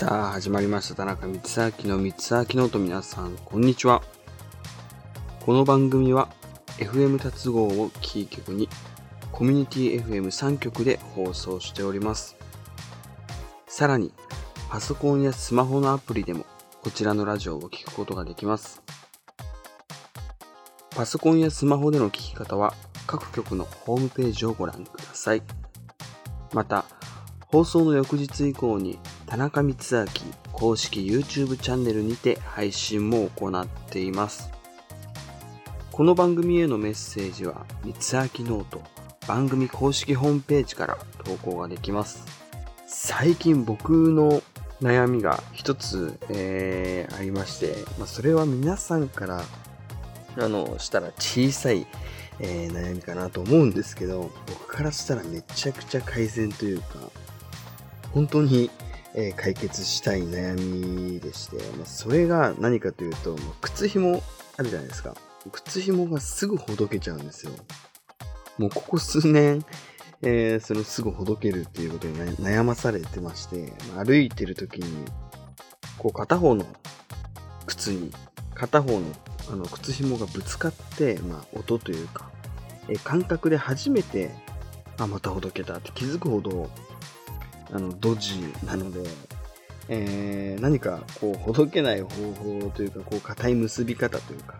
さあ、始まりました。田中光秋の光明ノート皆さん、こんにちは。この番組は、FM 達合をキー局に、コミュニティ FM3 局で放送しております。さらに、パソコンやスマホのアプリでも、こちらのラジオを聞くことができます。パソコンやスマホでの聞き方は、各局のホームページをご覧ください。また、放送の翌日以降に田中光明公式 YouTube チャンネルにて配信も行っています。この番組へのメッセージは光明ノート番組公式ホームページから投稿ができます。最近僕の悩みが一つ、えーありまして、まあ、それは皆さんからあのしたら小さい、えー悩みかなと思うんですけど僕からしたらめちゃくちゃ改善というか本当に、えー解決したい悩みでして、まあ、それが何かというと、まあ靴紐あるじゃないですか。靴紐がすぐほどけちゃうんですよ。もうここ数年、えーそのすぐほどけるっていうことに悩まされてまして、歩いてる時に、こう片方の靴に、片方のあの靴紐がぶつかって、まあ音というか、えー感覚で初めて、あ、またほどけたって気づくほど、あの、ドジなので、えー何かこう、ほどけない方法というか、こう、硬い結び方というか、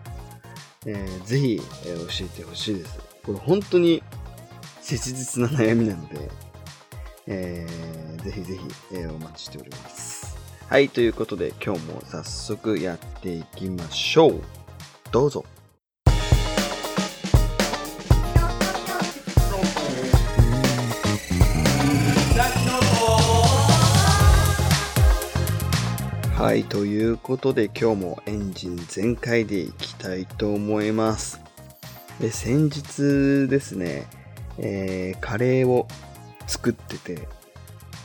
えーぜひ、えー教えてほしいです。これ本当に切実な悩みなので、えーぜひぜひ、えーお待ちしております。はい、ということで今日も早速やっていきましょう。どうぞ。はい、ということで今日もエンジン全開でいきたいと思います。で先日ですね、えーカレーを作ってて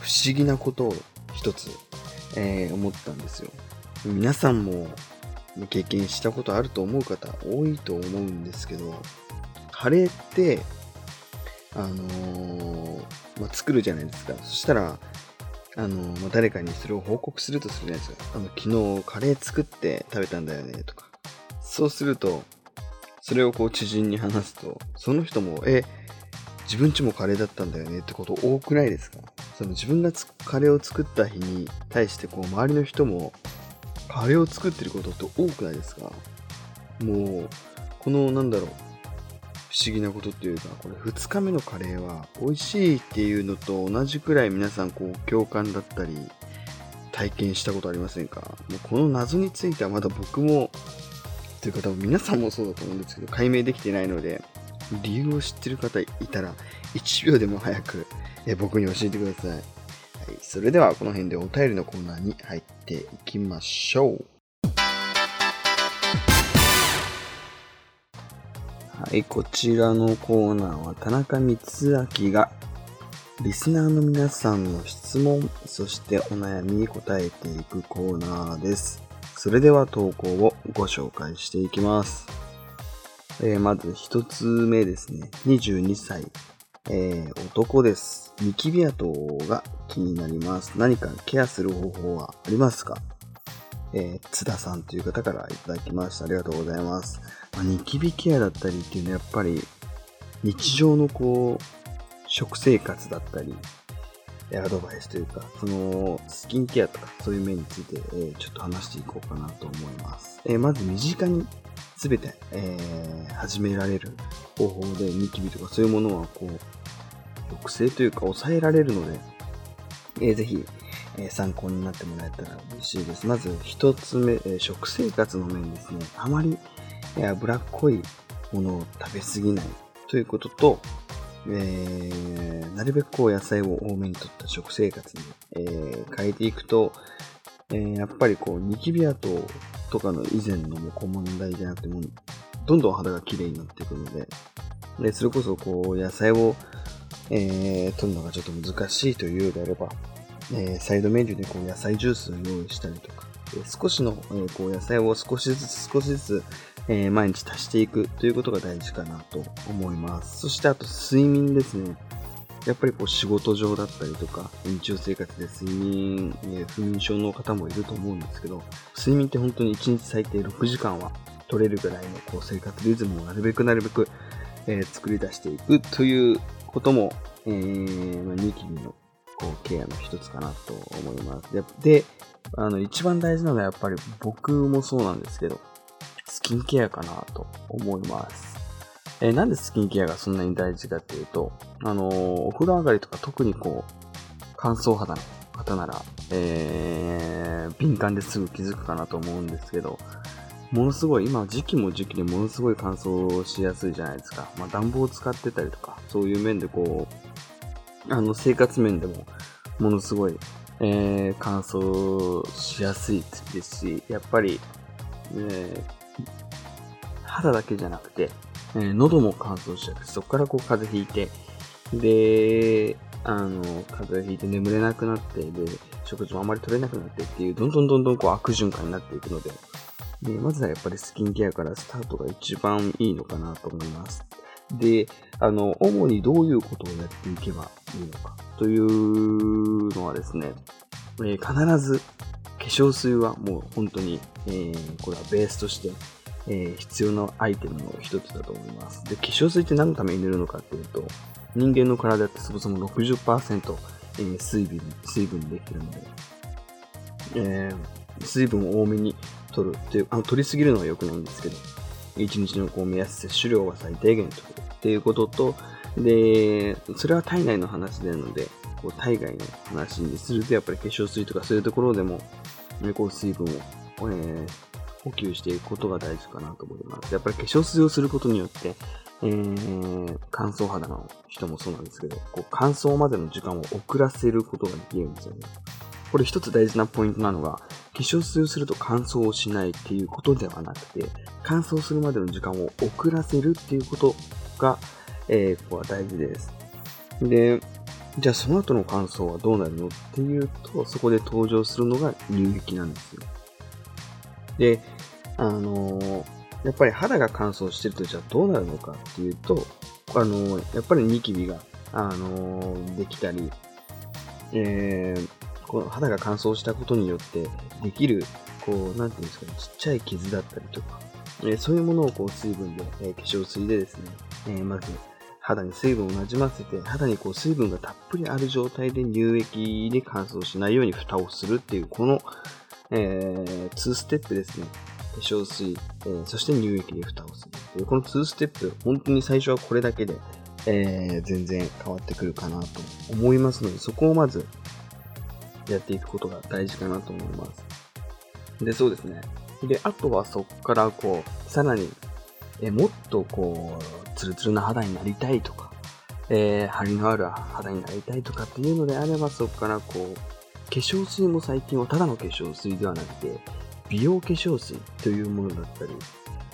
不思議なことを一つ、えー思ったんですよ。皆さんも経験したことあると思う方多いと思うんですけど、カレーって、あのーまあ、作るじゃないですか。そしたら、あのまあ、誰かにそれを報告するとするじゃないですか。あの、昨日カレー作って食べたんだよね、とか。そうすると、それをこう知人に話すと、その人も、え、自分ちもカレーだったんだよねってこと多くないですか？その自分がカレーを作った日に対してこう周りの人もカレーを作ってることって多くないですか？もう、このなんだろう、思議なことっていうか、これ2日目のカレーは美味しいっていうのと同じくらい皆さんこう共感だったり体験したことありませんか？もうこの謎についてはまだ僕もというか多分皆さんもそうだと思うんですけど解明できてないので理由を知ってる方いたら1秒でも早くえ僕に教えてください、はい、それではこの辺でお便りのコーナーに入っていきましょう。はい、こちらのコーナーは田中光明がリスナーの皆さんの質問、そしてお悩みに答えていくコーナーです。それでは投稿をご紹介していきます。えーまず一つ目ですね。22歳、えー男です。ニキビ跡が気になります。何かケアする方法はありますか？えー津田さんという方からいただきました。ありがとうございます。まあ、ニキビケアだったりっていうのはやっぱり日常のこう食生活だったりアドバイスというかそのスキンケアとかそういう面について、えーちょっと話していこうかなと思います、えーまず身近に全て、えー始められる方法でニキビとかそういうものはこう抑制というか抑えられるので、えーぜひ、え参考になってもらえたら嬉しいです。まず一つ目、え食生活の面ですね。あまり、脂っこいものを食べ過ぎない。ということと、えーなるべくこう野菜を多めにとった食生活に、えー変えていくと、えーやっぱりこうニキビ跡とかの以前のもうこう問題じゃなくてもどんどん肌が綺麗になっていくので、でそれこそこう野菜を、えー取るのがちょっと難しいというようであれば、えーサイドメニューでこう野菜ジュースを用意したりとか、少しの、えーこう野菜を少しずつ少しずつ、えー毎日足していくということが大事かなと思います。そしてあと睡眠ですね。やっぱりこう仕事上だったりとか、日常生活で睡眠、え不眠症の方もいると思うんですけど、睡眠って本当に1日最低6時間は取れるぐらいのこう生活リズムをなるべくなるべく、えー、作り出していくということも、えー、ま、ニキビのこうケアの一つかなと思います。で、であの、一番大事なのはやっぱり僕もそうなんですけど、スキンケアかなと思います。えー、なんでスキンケアがそんなに大事かっていうと、あのー、お風呂上がりとか特にこう、乾燥肌の方なら、えー、敏感ですぐ気づくかなと思うんですけど、ものすごい、今時期も時期でものすごい乾燥しやすいじゃないですか。まあ暖房を使ってたりとか、そういう面でこう、あの生活面でもものすごい、えー、乾燥しやすいですし、やっぱり、えー、肌だけじゃなくて、えー、喉も乾燥しちゃって、そこからこう風邪ひいて、で、あの、風邪ひいて眠れなくなって、で、食事もあまり取れなくなってっていう、どんどんどんどんこう悪循環になっていくので、でまずはやっぱりスキンケアからスタートが一番いいのかなと思います。で、あの、主にどういうことをやっていけばいいのかというのはですね、えー、必ず化粧水はもう本当に、えー、これはベースとしてえー、必要なアイテムの一つだと思います。で、化粧水って何のために塗るのかっていうと、人間の体ってそもそも60%、えー、水分、水分できるので、えー、水分を多めに取るっていう、あの、取りすぎるのは良くないんですけど、1日のこう目安摂取量は最低限取るっていうことと、で、それは体内の話なので、こう体外の話にすると、やっぱり化粧水とかそういうところでも、ね、こう水分を、えー、補給していくことが大事かなと思います。やっぱり化粧水をすることによって、えー、乾燥肌の人もそうなんですけど、こう乾燥までの時間を遅らせることができるんですよね。これ一つ大事なポイントなのが、化粧水をすると乾燥をしないっていうことではなくて、乾燥するまでの時間を遅らせるっていうことが、えー、ここは大事です。で、じゃあその後の乾燥はどうなるのっていうと、そこで登場するのが乳液なんですよ。で、あの、やっぱり肌が乾燥してるとじゃあどうなるのかっていうと、あの、やっぱりニキビが、あの、できたり、えー、この肌が乾燥したことによってできる、こう、なんていうんですかね、ちっちゃい傷だったりとか、えー、そういうものをこう水分で、えー、化粧水でですね、えー、まず肌に水分をなじませて、肌にこう水分がたっぷりある状態で乳液で乾燥しないように蓋をするっていう、この、えー、2ステップですね。化粧水、えー、そして乳液で蓋をする。この2ステップ、本当に最初はこれだけで、えー、全然変わってくるかなと思いますので、そこをまずやっていくことが大事かなと思います。で、そうですね。で、あとはそこからこう、さらに、えもっとこう、ツルツルな肌になりたいとか、えー、張りのある肌になりたいとかっていうのであれば、そこからこう、化粧水も最近はただの化粧水ではなくて、美容化粧水というものだったり、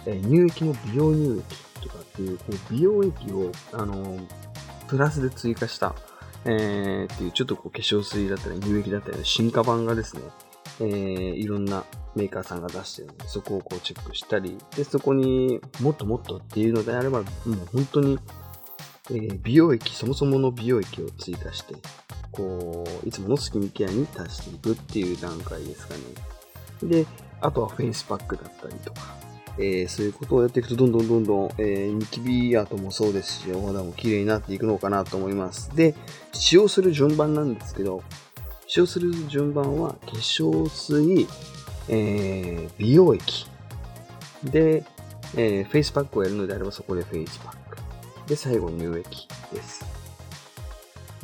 え、乳液の美容乳液とかっていう、こう美容液を、あの、プラスで追加した、えー、っていう、ちょっとこう化粧水だったり乳液だったりの進化版がですね、えー、いろんなメーカーさんが出してるので、そこをこうチェックしたり、で、そこにもっともっとっていうのであれば、もう本当に、えー、美容液、そもそもの美容液を追加して、こう、いつものスキンケアに達していくっていう段階ですかね。で、あとはフェイスパックだったりとか、えー、そういうことをやっていくと、どんどんどんどん、えー、ニキビアートもそうですし、お肌も綺麗になっていくのかなと思います。で、使用する順番なんですけど、使用する順番は、化粧水、えー、美容液。で、えー、フェイスパックをやるのであれば、そこでフェイスパック。で、最後、乳液です。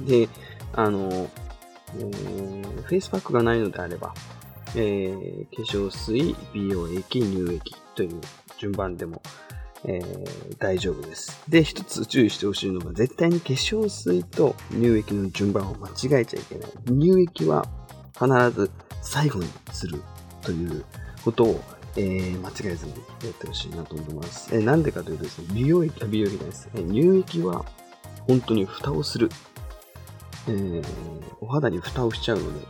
で、あの、えー、フェイスパックがないのであれば、えー、化粧水、美容液、乳液という順番でも、えー、大丈夫です。で、一つ注意してほしいのが、絶対に化粧水と乳液の順番を間違えちゃいけない。乳液は必ず最後にするということを、えー、間違えずにやってほしいなと思います。えー、なんでかというとですね、美容液は美容液です。え、乳液は本当に蓋をするえー、お肌に蓋をしちゃうので、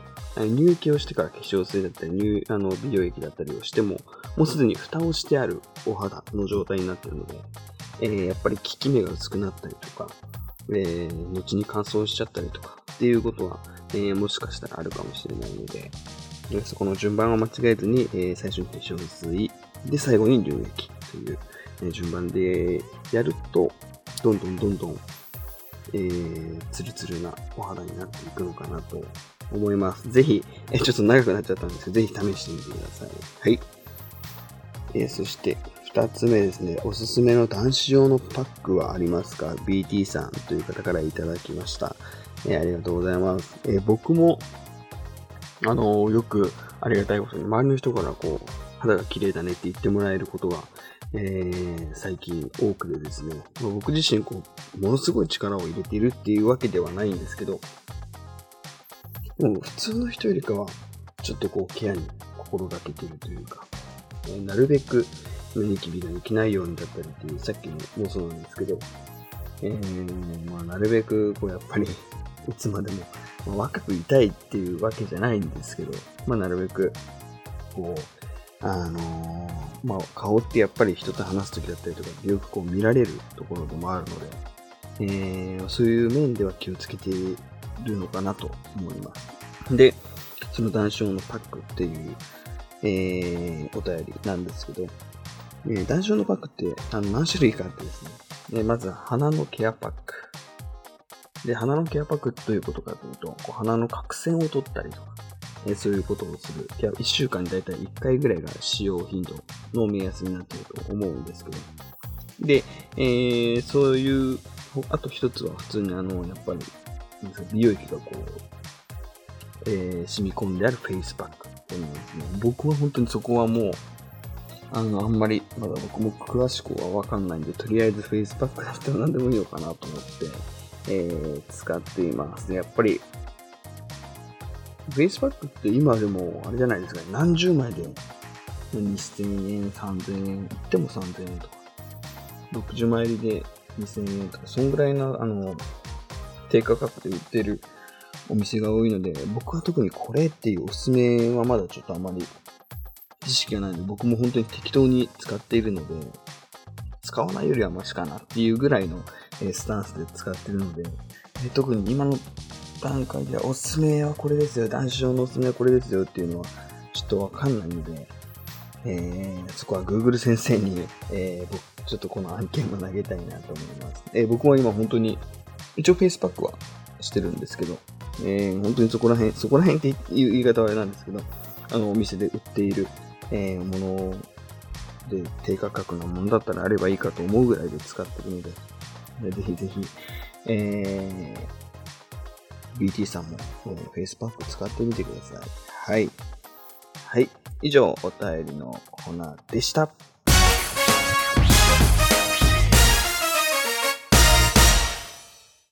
乳液をしてから化粧水だったり、乳あの美容液だったりをしても、もうすでに蓋をしてあるお肌の状態になっているので、えー、やっぱり効き目が薄くなったりとか、えー、後に乾燥しちゃったりとかっていうことは、えー、もしかしたらあるかもしれないので、でそこの順番を間違えずに、えー、最初に化粧水、で、最後に乳液という、え、順番でやると、どんどんどんどん、えー、ツルツルなお肌になっていくのかなと思います。ぜひ、え、ちょっと長くなっちゃったんですけど、ぜひ試してみてください。はい。え、そして、二つ目ですね、おすすめの男子用のパックはありますか ?BT さんという方からいただきました。え、ありがとうございます。え、僕も、あの、よくありがたいことに、周りの人からこう、肌が綺麗だねって言ってもらえることが、えー、最近多くでですね、僕自身こう、ものすごい力を入れているっていうわけではないんですけど、も普通の人よりかは、ちょっとこう、ケアに心がけてるというか、えー、なるべくニキビができないようにだったりっていう、さっきのもそうなんですけど、えー、まあ、なるべく、こう、やっぱり、いつまでも、まあ、若くいたいっていうわけじゃないんですけど、まあ、なるべく、こう、あのー、まあ、顔ってやっぱり人と話すときだったりとか、よくこう見られるところでもあるので、えー、そういう面では気をつけてるのかなと思います。で、その談笑のパックっていう、えー、お便りなんですけど、えー、談笑のパックってあの何種類かあってですね、でまず鼻のケアパック。で、鼻のケアパックどういうことかというと、こう鼻の角栓を取ったりとか、えそういうことをする。いや、1週間にだいたい1回ぐらいが使用頻度の目安になっていると思うんですけど。で、えー、そういう、あと一つは普通にあの、やっぱり、美容液がこう、えー、染み込んであるフェイスパックっていうのですね。僕は本当にそこはもう、あの、あんまり、まだ僕も詳しくはわかんないんで、とりあえずフェイスパックだったら何でもいいのかなと思って、えー、使っていますね。やっぱり、フェイスパックって今でも、あれじゃないですか、何十枚で2000円、3000円、いっても3000円とか、60枚入りで2000円とか、そんぐらいの、あの、低価格で売ってるお店が多いので、僕は特にこれっていうおすすめはまだちょっとあまり知識がないので、僕も本当に適当に使っているので、使わないよりはマシかなっていうぐらいのスタンスで使ってるので、特に今の段階ではおすすめはこれですよ、男子用のおすすめはこれですよっていうのはちょっとわかんないので、えー、そこは Google 先生に、えー、僕、ちょっとこの案件を投げたいなと思います。えー、僕は今本当に、一応フェイスパックはしてるんですけど、えー、本当にそこら辺、そこら辺っていう言い方はあれなんですけど、あの、お店で売っている、えー、もので低価格のものだったらあればいいかと思うぐらいで使ってるので、ぜひぜひ、えー、BT さんも、えーフェイスパック使ってみてください。はい。はい。以上、お便りのコーナーでした。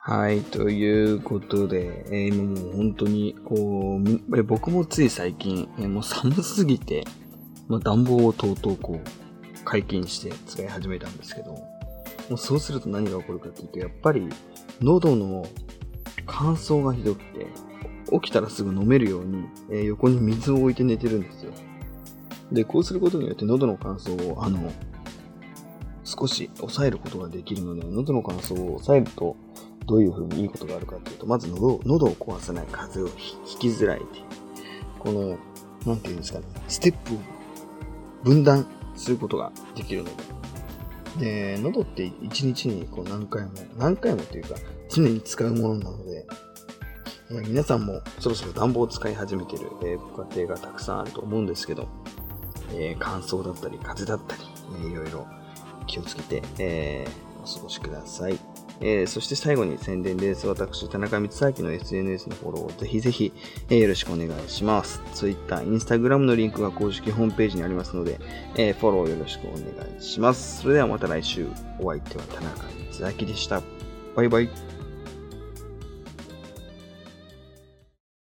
はい。ということで、えー、もう本当に、こう、僕もつい最近、えー、もう寒すぎて、まあ、暖房をとうとうこう、解禁して使い始めたんですけど、もうそうすると何が起こるかっていうと、やっぱり、喉の乾燥がひどくて、起きたらすぐ飲めるように、えー、横に水を置いて寝てるんですよ。で、こうすることによって喉の乾燥を、あの、少し抑えることができるので、喉の乾燥を抑えると、どういう風にいいことがあるかというと、まず喉喉を壊さない風邪をひきづらいこの、なんていうんですかね、ステップを分断することができるので。で、喉って一日にこう何回も、何回もというか、常に使うものなので、えー、皆さんもそろそろ暖房を使い始めてる、えー、ご家庭がたくさんあると思うんですけど、えー、乾燥だったり風だったり、えー、いろいろ気をつけて、えー、お過ごしください。えー、そして最後に宣伝です。私、田中光明の SNS のフォローをぜひぜひ、えー、よろしくお願いします。Twitter、Instagram のリンクが公式ホームページにありますので、えー、フォローよろしくお願いします。それではまた来週、お相手は田中光明でした。バイバイ。